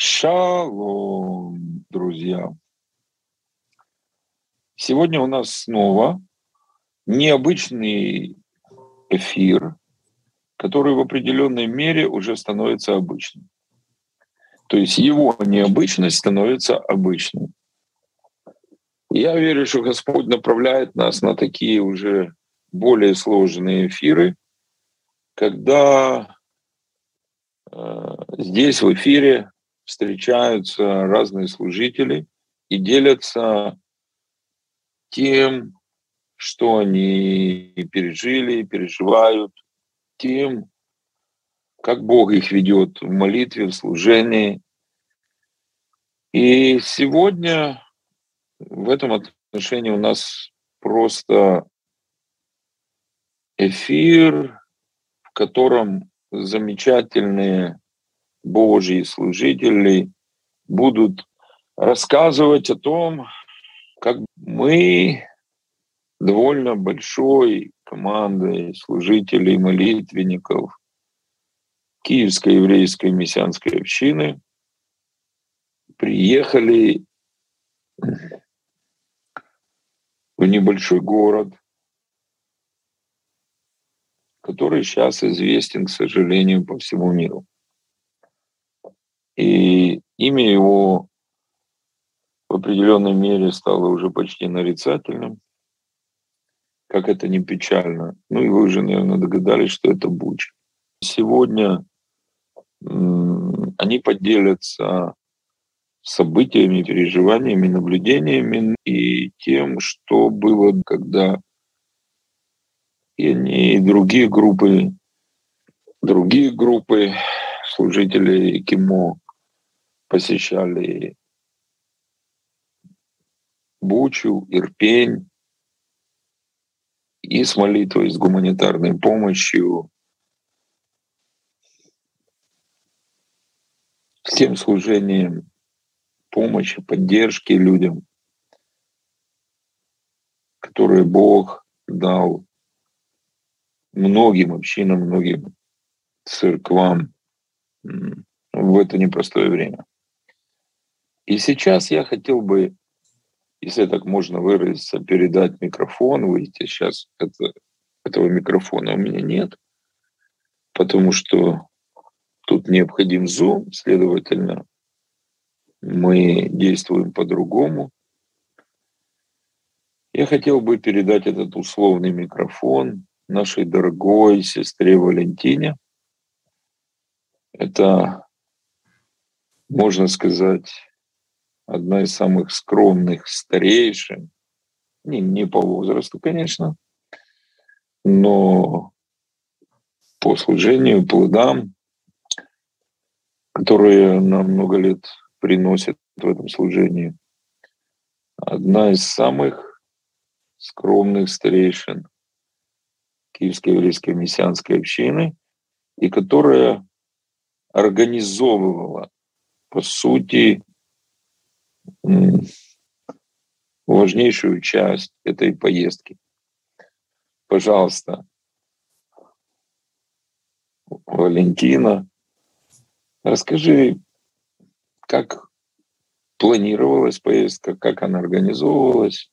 Шалом, друзья! Сегодня у нас снова необычный эфир, который в определенной мере уже становится обычным. То есть его необычность становится обычной. Я верю, что Господь направляет нас на такие уже более сложные эфиры, когда э, здесь в эфире встречаются разные служители и делятся тем, что они пережили, переживают, тем, как Бог их ведет в молитве, в служении. И сегодня в этом отношении у нас просто эфир, в котором замечательные Божьи служители будут рассказывать о том, как мы довольно большой командой служителей, молитвенников Киевской еврейской мессианской общины приехали в небольшой город, который сейчас известен, к сожалению, по всему миру. И имя его в определенной мере стало уже почти нарицательным, как это не печально. Ну и вы уже, наверное, догадались, что это Буч. Сегодня они поделятся событиями, переживаниями, наблюдениями и тем, что было, когда и они, и другие группы, другие группы служителей КИМО посещали Бучу, Ирпень, и с молитвой, с гуманитарной помощью, с тем служением помощи, поддержки людям, которые Бог дал многим общинам, многим церквам в это непростое время. И сейчас я хотел бы, если так можно выразиться, передать микрофон, выйти. Сейчас это, этого микрофона у меня нет, потому что тут необходим Zoom, следовательно, мы действуем по-другому. Я хотел бы передать этот условный микрофон нашей дорогой сестре Валентине. Это, можно сказать, одна из самых скромных старейшин, не, не по возрасту, конечно, но по служению, плодам, которые на много лет приносят в этом служении. Одна из самых скромных старейшин Киевской еврейской мессианской общины, и которая организовывала, по сути, важнейшую часть этой поездки. Пожалуйста, Валентина, расскажи, как планировалась поездка, как она организовывалась,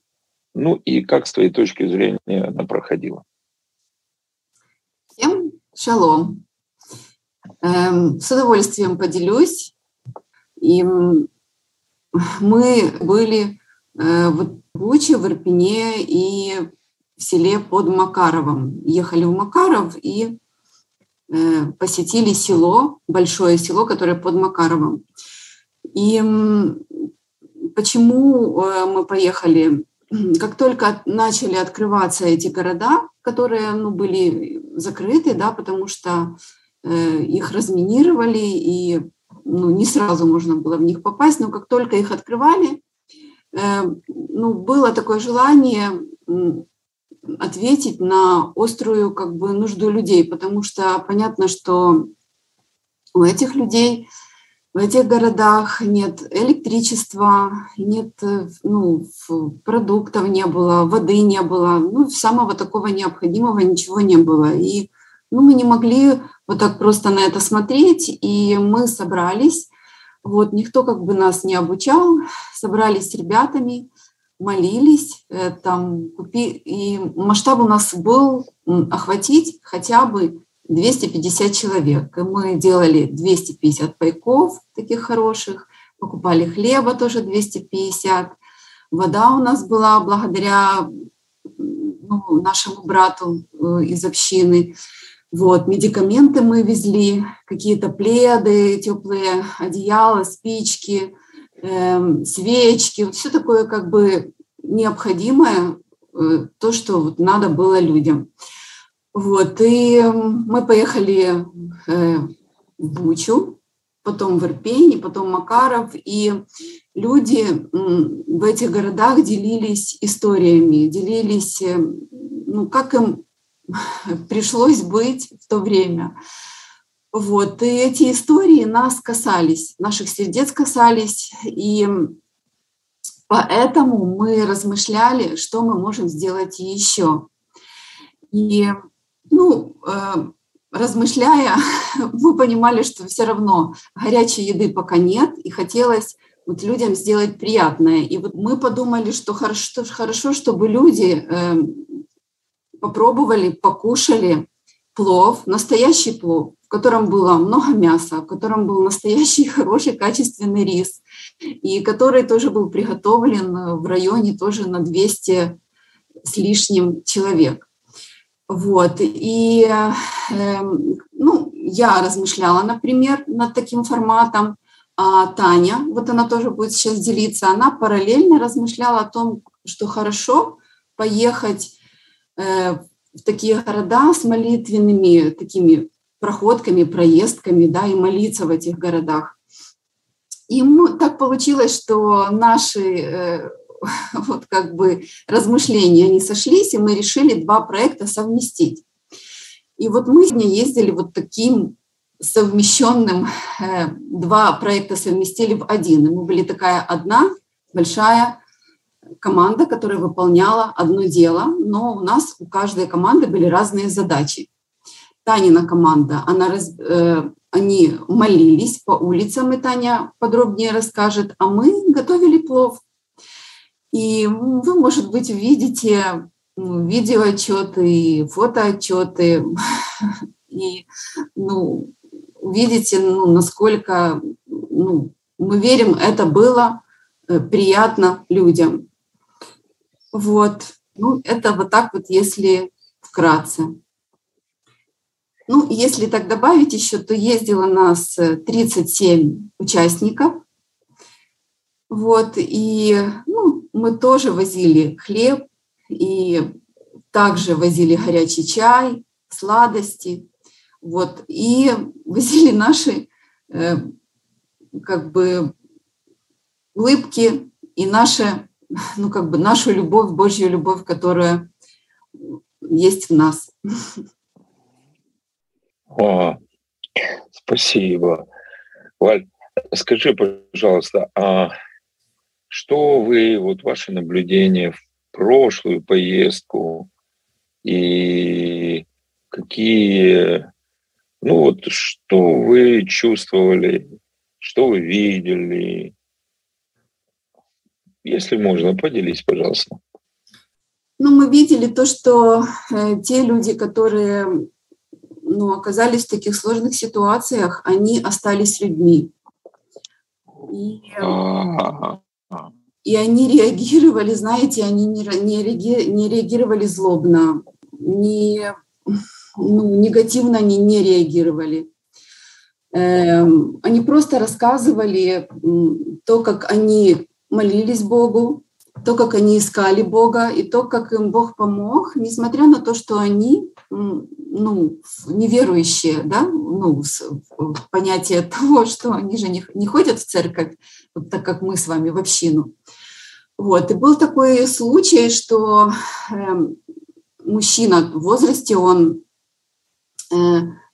ну и как с твоей точки зрения она проходила. Всем шалом. Эм, с удовольствием поделюсь. И мы были э, в Буче, в Ирпене и в селе под Макаровом. Ехали в Макаров и э, посетили село, большое село, которое под Макаровом. И почему э, мы поехали? Как только начали открываться эти города, которые ну, были закрыты, да, потому что их разминировали и ну, не сразу можно было в них попасть, но как только их открывали, э, ну, было такое желание ответить на острую как бы нужду людей, потому что понятно, что у этих людей в этих городах нет электричества, нет ну, продуктов не было, воды не было, ну, самого такого необходимого ничего не было. И ну, мы не могли вот так просто на это смотреть, и мы собрались Вот, никто как бы нас не обучал, собрались с ребятами, молились, э, там, купи, и масштаб у нас был охватить хотя бы 250 человек. И мы делали 250 пайков таких хороших, покупали хлеба тоже 250. Вода у нас была благодаря ну, нашему брату э, из общины. Вот, медикаменты мы везли, какие-то пледы, теплые одеяла, спички, э, свечки, вот все такое как бы необходимое, э, то, что вот надо было людям. Вот, и мы поехали э, в Бучу, потом в Ирпень, потом Макаров, и люди в этих городах делились историями, делились, э, ну, как им пришлось быть в то время. Вот, и эти истории нас касались, наших сердец касались, и поэтому мы размышляли, что мы можем сделать еще. И, ну, э, размышляя, мы понимали, что все равно горячей еды пока нет, и хотелось вот людям сделать приятное. И вот мы подумали, что хорошо, хорошо чтобы люди э, попробовали, покушали плов, настоящий плов, в котором было много мяса, в котором был настоящий хороший качественный рис, и который тоже был приготовлен в районе тоже на 200 с лишним человек. Вот. И э, ну, я размышляла, например, над таким форматом, а Таня, вот она тоже будет сейчас делиться, она параллельно размышляла о том, что хорошо поехать Э, в такие города с молитвенными такими проходками, проездками, да, и молиться в этих городах. И так получилось, что наши э, вот как бы размышления, они сошлись, и мы решили два проекта совместить. И вот мы сегодня ездили вот таким совмещенным, э, два проекта совместили в один. И мы были такая одна большая команда, которая выполняла одно дело, но у нас у каждой команды были разные задачи. Танина команда, она э, они молились по улицам, и Таня подробнее расскажет, а мы готовили плов. И вы, может быть, увидите видеоотчеты, фотоотчеты, и ну, увидите, ну, насколько ну, мы верим, это было э, приятно людям. Вот. Ну, это вот так вот, если вкратце. Ну, если так добавить еще, то ездило нас 37 э, участников. Вот, и ну, мы тоже возили хлеб, и также возили горячий чай, сладости. Вот, и возили наши э, как бы улыбки и наше ну, как бы нашу любовь, Божью любовь, которая есть в нас. О, спасибо. Валь, скажи, пожалуйста, а что вы, вот ваши наблюдения в прошлую поездку и какие, ну вот, что вы чувствовали, что вы видели, если можно, поделись, пожалуйста. Ну, мы видели то, что э, те люди, которые ну, оказались в таких сложных ситуациях, они остались людьми. И, и они реагировали, знаете, они не, не, реаги, не реагировали злобно, не, ну, негативно они не реагировали. Эм, они просто рассказывали то, как они молились Богу, то, как они искали Бога, и то, как им Бог помог, несмотря на то, что они ну, неверующие, да, ну, понятие того, что они же не, не ходят в церковь, вот так как мы с вами в общину. Вот, и был такой случай, что э, мужчина в возрасте, он э,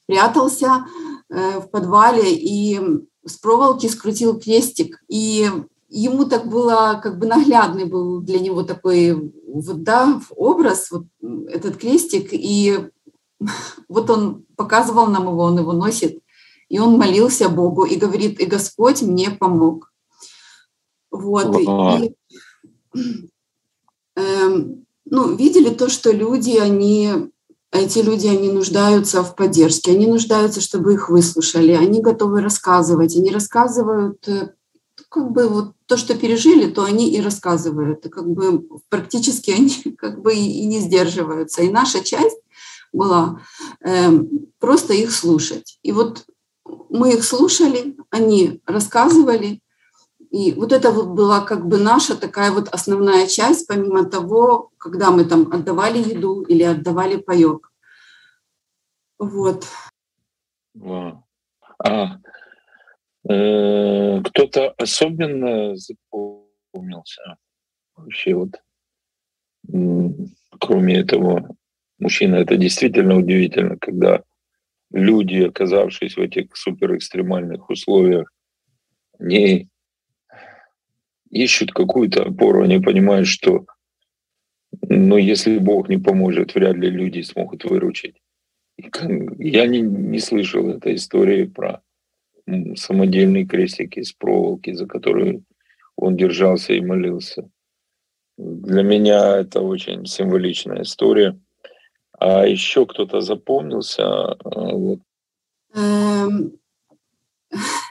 прятался э, в подвале и с проволоки скрутил крестик, и ему так было, как бы наглядный был для него такой вот, да, образ, вот этот крестик, и вот он показывал нам его, он его носит, И он молился Богу и говорит, и Господь мне помог. Вот. И, э, ну, видели то, что люди, они, эти люди, они нуждаются в поддержке, они нуждаются, чтобы их выслушали, они готовы рассказывать, они рассказывают э, как бы вот то, что пережили, то они и рассказывают. И как бы практически они как бы и не сдерживаются. И наша часть была э, просто их слушать. И вот мы их слушали, они рассказывали, и вот это вот была как бы наша такая вот основная часть, помимо того, когда мы там отдавали еду или отдавали паек. Вот. А э, кто-то особенно запомнился вообще вот, кроме этого мужчина, это действительно удивительно, когда люди, оказавшись в этих суперэкстремальных условиях, не ищут какую-то опору, они понимают, что ну, если Бог не поможет, вряд ли люди смогут выручить. Я не, не слышал этой истории про самодельные крестики из проволоки, за которые он держался и молился. Для меня это очень символичная история. А еще кто-то запомнился. А, вот. Эм,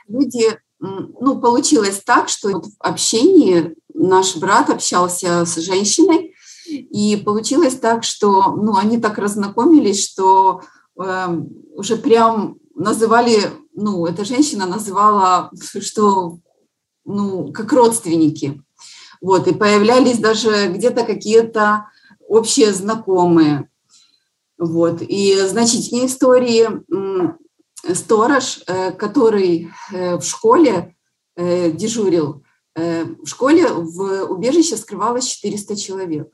люди ну, получилось так, что в общении наш брат общался с женщиной, и получилось так, что ну, они так разнакомились, что э, уже прям называли, ну, эта женщина называла, что, ну, как родственники. Вот, и появлялись даже где-то какие-то общие знакомые. Вот, и значительные истории сторож, э, который э, в школе э, дежурил, в школе в убежище скрывалось 400 человек.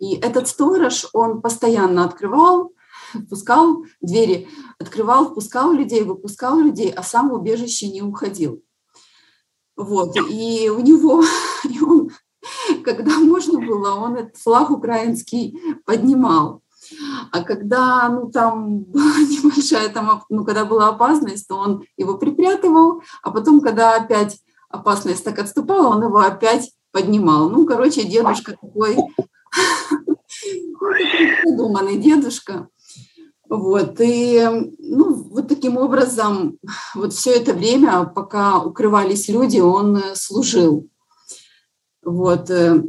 И этот сторож, он постоянно открывал, впускал двери, открывал, впускал людей, выпускал людей, а сам в убежище не уходил. Вот. И у него, и он, когда можно было, он этот флаг украинский поднимал. А когда, ну, там была небольшая, там, ну, когда была опасность, то он его припрятывал, а потом, когда опять опасность так отступала, он его опять поднимал. Ну, короче, дедушка такой, придуманный дедушка. Вот, и, ну, вот таким образом, вот все это время, пока укрывались люди, он служил. Вот, э,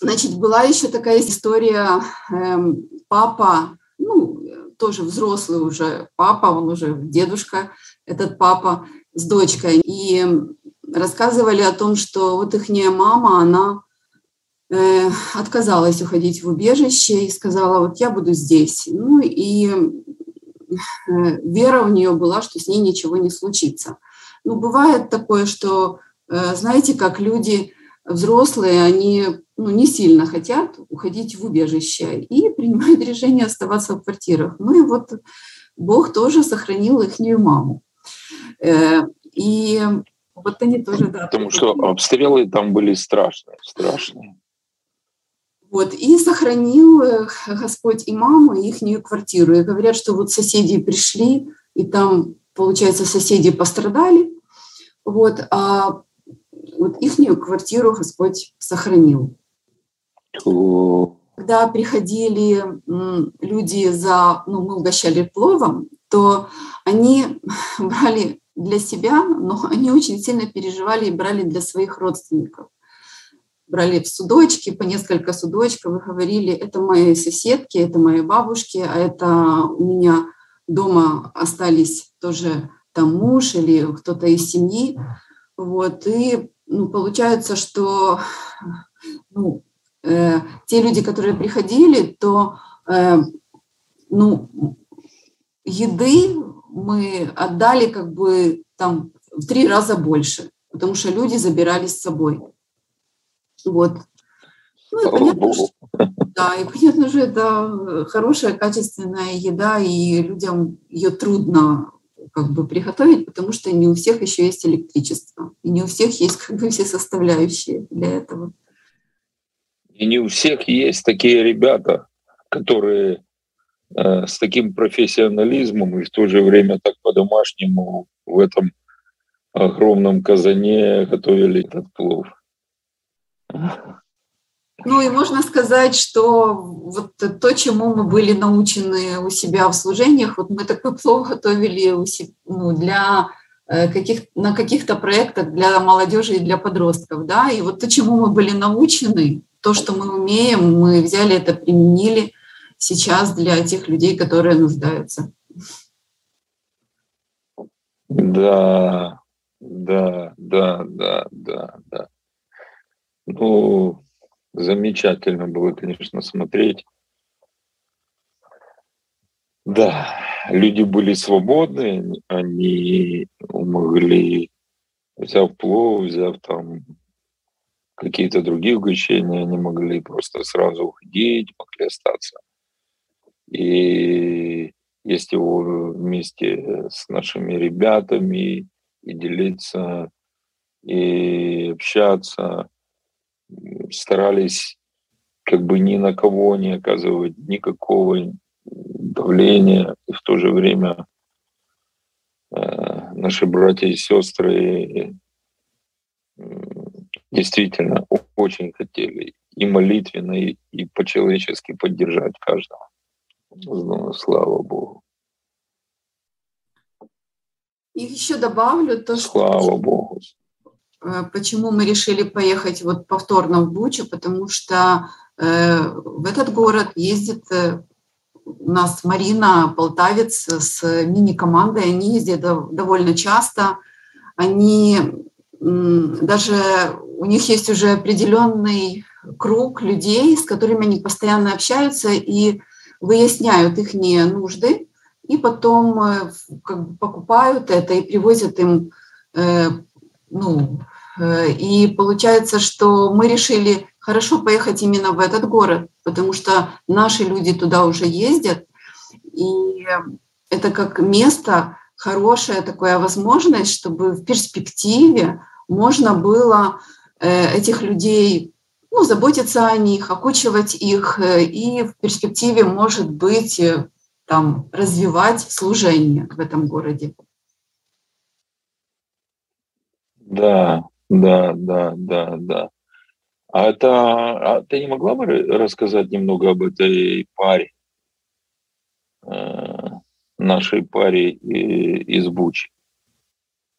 Значит, была еще такая история, эм, папа, ну, тоже взрослый уже папа, он уже дедушка, этот папа с дочкой. И рассказывали о том, что вот их мама, она э, отказалась уходить в убежище и сказала, вот я буду здесь. Ну и э, вера у нее была, что с ней ничего не случится. Ну, бывает такое, что, э, знаете, как люди взрослые, они ну, не сильно хотят уходить в убежище и принимают решение оставаться в квартирах. Ну и вот Бог тоже сохранил их маму. Э, и вот они тоже, да. Потому что обстрелы там были страшные, страшные. Вот, и сохранил Господь и маму, и их квартиру. И говорят, что вот соседи пришли, и там, получается, соседи пострадали, вот, а вот их квартиру Господь сохранил. Когда приходили люди за, ну, мы угощали пловом, то они брали для себя, но они очень сильно переживали и брали для своих родственников. Брали в судочки, по несколько судочков, и говорили, это мои соседки, это мои бабушки, а это у меня дома остались тоже там муж или кто-то из семьи. Вот, и ну, получается, что ну, э, те люди, которые приходили, то э, ну, еды мы отдали как бы там в три раза больше, потому что люди забирали с собой. Вот. Ну, и понятно, что, да, и понятно же, это хорошая, качественная еда, и людям ее трудно как бы приготовить, потому что не у всех еще есть электричество, и не у всех есть как бы все составляющие для этого. И не у всех есть такие ребята, которые э, с таким профессионализмом и в то же время так по-домашнему в этом огромном казане готовили этот плов. Ну и можно сказать, что вот то, чему мы были научены у себя в служениях, вот мы такой плов готовили у себя, ну, для э, каких, на каких-то проектах для молодежи и для подростков, да, и вот то, чему мы были научены, то, что мы умеем, мы взяли это, применили сейчас для тех людей, которые нуждаются. Да, да, да, да, да, да. Ну, замечательно было, конечно, смотреть. Да, люди были свободны, они могли, взяв плов, взяв там какие-то другие угощения, они могли просто сразу уходить, могли остаться. И есть его вместе с нашими ребятами и делиться, и общаться. Старались как бы ни на кого не оказывать никакого давления. И в то же время э, наши братья и сестры действительно очень хотели и молитвенно, и, и по-человечески поддержать каждого. Ну, слава Богу. И еще добавлю то, что... Слава Богу. Э, почему мы решили поехать вот повторно в Бучу, потому что э, в этот город ездит э, у нас Марина Полтавец с мини-командой, они ездят довольно часто, они даже у них есть уже определенный круг людей, с которыми они постоянно общаются и выясняют их нужды, и потом как бы покупают это и привозят им, ну, э, и получается, что мы решили хорошо поехать именно в этот город, потому что наши люди туда уже ездят, и это как место, хорошая такая возможность, чтобы в перспективе можно было э, этих людей ну, заботиться о них, окучивать их э, и в перспективе, может быть, там, развивать служение в этом городе. Да, да, да, да, да. А это, а ты не могла бы рассказать немного об этой паре, нашей паре из Бучи?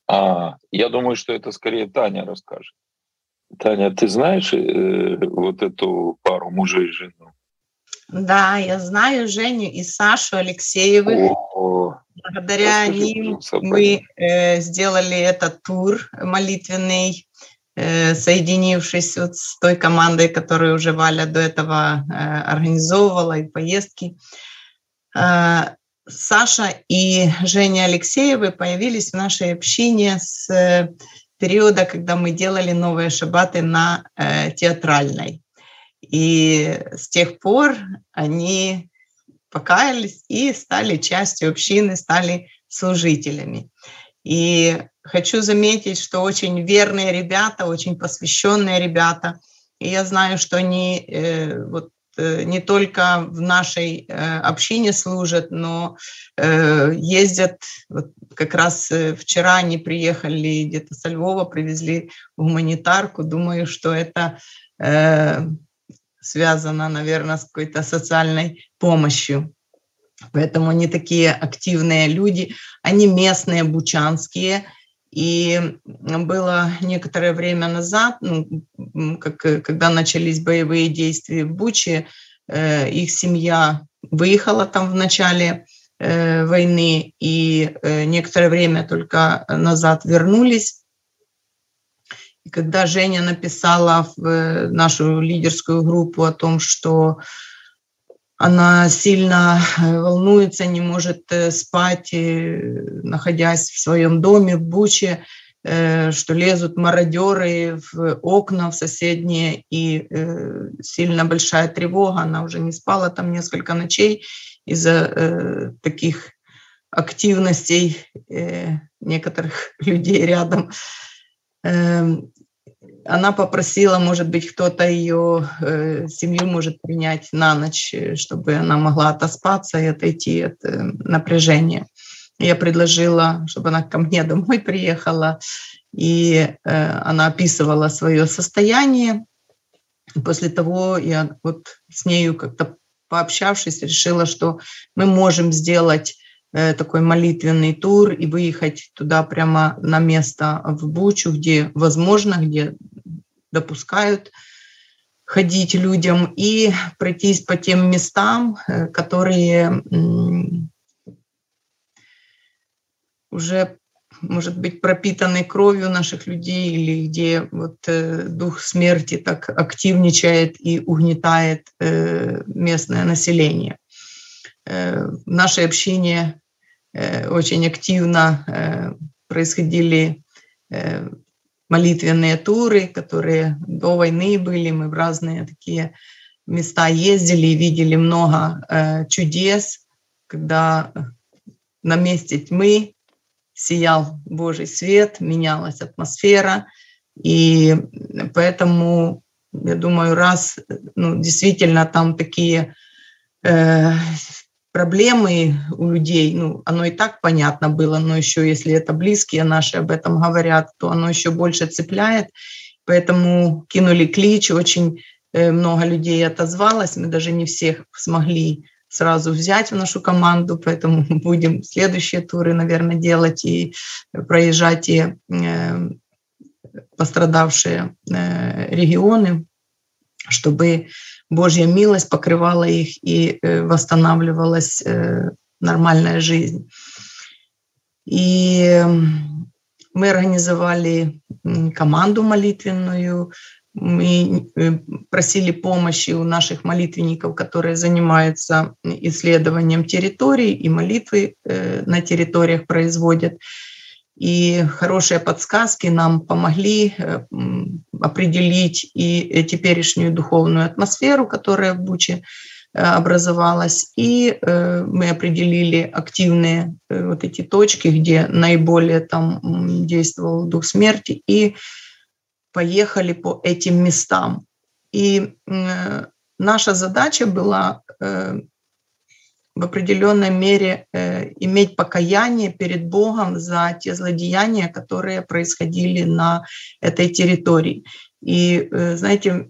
А, я думаю, что это скорее Таня расскажет. Таня, ты знаешь э, вот эту пару мужа и жену? Да, я знаю Женю и Сашу Алексеевых. О, Благодаря ним мы э, сделали этот тур молитвенный, э, соединившись вот с той командой, которую уже Валя до этого э, организовывала, и поездки. Э, Саша и Женя Алексеевы появились в нашей общине с э, периода, когда мы делали новые шабаты на э, театральной. И с тех пор они покаялись и стали частью общины, стали служителями. И хочу заметить, что очень верные ребята, очень посвященные ребята. И я знаю, что они э, вот Э, не только в нашей э, общине служат, но э, ездят. Вот как раз вчера они приехали где-то со Львова, привезли гуманитарку. Думаю, что это связано, наверное, с какой-то социальной помощью. Поэтому они такие активные люди, они местные, бучанские – и было некоторое время назад, ну, как, когда начались боевые действия в Буче, э, их семья выехала там в начале э, войны и э, некоторое время только назад вернулись. И когда Женя написала в нашу лидерскую группу о том, что она сильно э, волнуется, не может э, спать, находясь в своем доме в Буче, э, что лезут мародеры в окна в соседние, и сильно большая тревога. Она уже не спала там несколько ночей из-за таких активностей некоторых людей рядом. Она попросила, может быть, кто-то ее э, семью может принять на ночь, э, чтобы она могла отоспаться и отойти от э, напряжения. Я предложила, чтобы она ко мне домой приехала, и э, она описывала свое состояние. После того я вот с нею как-то пообщавшись, решила, что мы можем сделать Э, такой молитвенный тур и выехать туда прямо на место в Бучу, где возможно, где допускают ходить людям и пройтись по тем местам, э, которые уже, может быть, пропитаны кровью наших людей или где вот э, дух смерти так активничает и угнетает местное население. Общине Э, очень активно э, происходили э, молитвенные туры, которые до войны были. Мы в разные такие места ездили и видели много чудес, когда на месте тьмы сиял Божий свет, менялась атмосфера. И поэтому, я думаю, раз ну, действительно там такие проблемы у людей, ну, оно и так понятно было, но еще если это близкие наши об этом говорят, то оно еще больше цепляет. Поэтому кинули клич, очень э, много людей отозвалось, мы даже не всех смогли сразу взять в нашу команду, поэтому будем следующие туры, наверное, делать и проезжать те э, пострадавшие э, регионы, чтобы Божья милость покрывала их и э, восстанавливалась э, нормальная жизнь. И мы организовали команду молитвенную, мы э, просили помощи у наших молитвенников, которые занимаются исследованием территорий и молитвы на территориях производят. И хорошие подсказки нам помогли э, определить и теперешнюю духовную атмосферу, которая в Буче э, образовалась, и э, мы определили активные вот эти точки, где наиболее там действовал дух смерти, и поехали по этим местам. И наша задача была в определенной мере э, иметь покаяние перед Богом за те злодеяния, которые происходили на этой территории. И, э, знаете,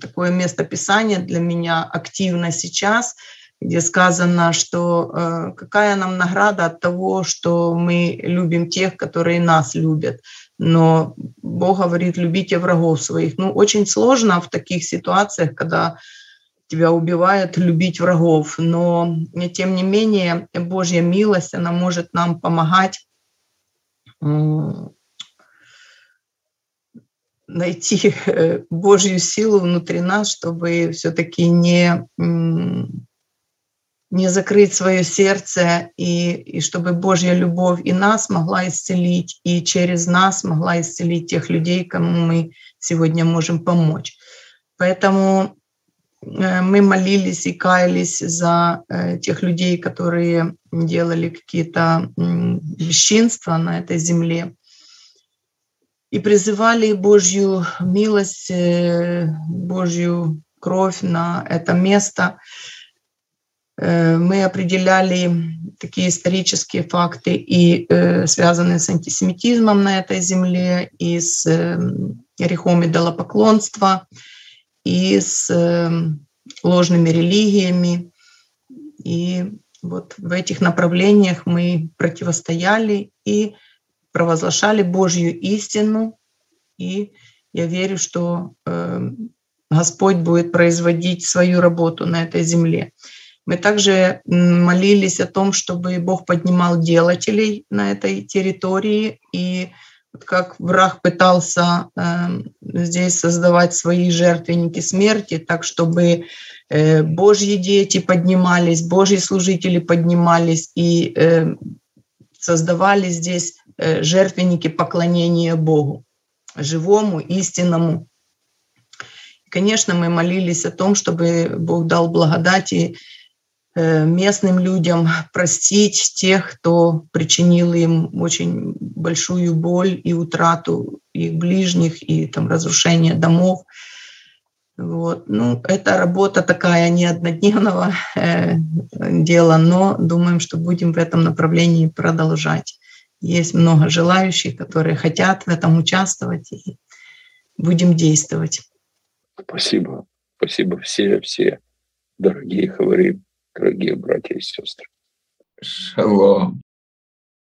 такое место Писания для меня активно сейчас, где сказано, что э, какая нам награда от того, что мы любим тех, которые нас любят. Но Бог говорит, любите врагов своих. Ну, очень сложно в таких ситуациях, когда тебя убивают, любить врагов. Но, тем не менее, Божья милость, она может нам помогать найти э, Божью силу внутри нас, чтобы все-таки не, не закрыть свое сердце, и, и чтобы Божья любовь и нас могла исцелить, и через нас могла исцелить тех людей, кому мы сегодня можем помочь. Поэтому мы молились и каялись за э, тех людей, которые делали какие-то бесчинства на этой земле. И призывали Божью милость, э, Божью кровь на это место. Мы определяли такие исторические факты и связанные с антисемитизмом на этой земле, и с грехом идолопоклонства, и с эм, ложными религиями. И вот в этих направлениях мы противостояли и провозглашали Божью истину. И я верю, что эм, Господь будет производить свою работу на этой земле. Мы также молились о том, чтобы Бог поднимал делателей на этой территории и как враг пытался э, здесь создавать свои жертвенники смерти, так чтобы э, Божьи дети поднимались, Божьи служители поднимались и э, создавали здесь э, жертвенники поклонения Богу, живому, истинному. И, конечно, мы молились о том, чтобы Бог дал благодати э, местным людям простить тех, кто причинил им очень большую боль и утрату их ближних, и там разрушение домов. Вот. Ну, это работа такая не однодневного э, дела, но думаем, что будем в этом направлении продолжать. Есть много желающих, которые хотят в этом участвовать, и будем действовать. Спасибо. Спасибо все, все дорогие хавари, дорогие братья и сестры. Шалом.